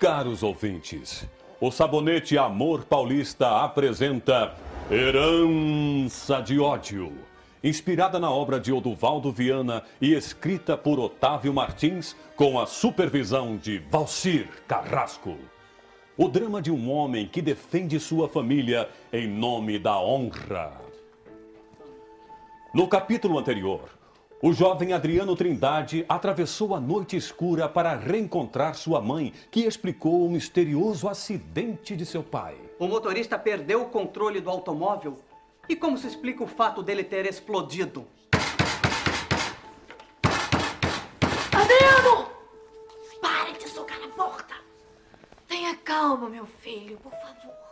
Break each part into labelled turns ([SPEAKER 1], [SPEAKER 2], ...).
[SPEAKER 1] Caros ouvintes, o Sabonete Amor Paulista apresenta Herança de Ódio. Inspirada na obra de Oduvaldo Viana e escrita por Otávio Martins, com a supervisão de Valcir Carrasco. O drama de um homem que defende sua família em nome da honra. No capítulo anterior, o jovem Adriano Trindade atravessou a noite escura para reencontrar sua mãe, que explicou o misterioso acidente de seu pai.
[SPEAKER 2] O motorista perdeu o controle do automóvel. E como se explica o fato dele ter explodido?
[SPEAKER 3] Adriano! Pare de socar na porta! Tenha calma, meu filho, por favor.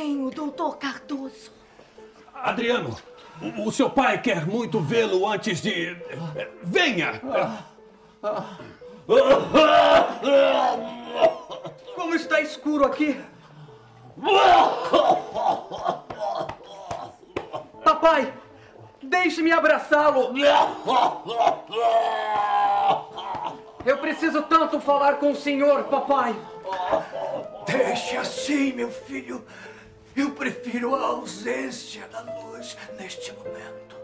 [SPEAKER 3] Vem o doutor Cardoso.
[SPEAKER 1] Adriano, o, o seu pai quer muito vê-lo antes de. Venha!
[SPEAKER 2] Como está escuro aqui? Papai, deixe-me abraçá-lo. Eu preciso tanto falar com o senhor, papai.
[SPEAKER 4] Deixe assim, meu filho. Eu prefiro a ausência da luz neste momento.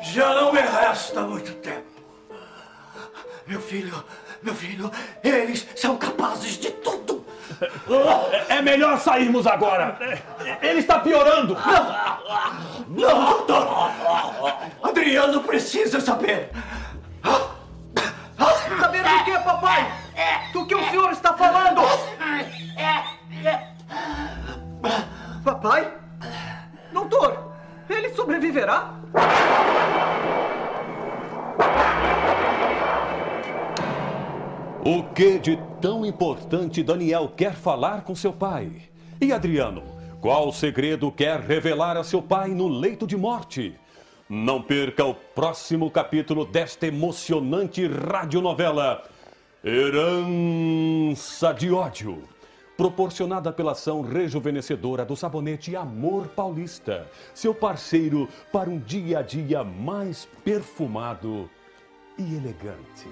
[SPEAKER 4] Já não me resta muito tempo. Meu filho, meu filho, eles são capazes de tudo.
[SPEAKER 1] É melhor sairmos agora! Ele está piorando!
[SPEAKER 4] Não, doutor! Adriano precisa saber.
[SPEAKER 2] Saber do que, papai? Do que o senhor está falando? Papai? Doutor, ele sobreviverá?
[SPEAKER 1] O que de tão importante Daniel quer falar com seu pai? E Adriano, qual segredo quer revelar a seu pai no leito de morte? Não perca o próximo capítulo desta emocionante radionovela Herança de Ódio, proporcionada pela ação rejuvenescedora do sabonete Amor Paulista, seu parceiro para um dia a dia mais perfumado e elegante.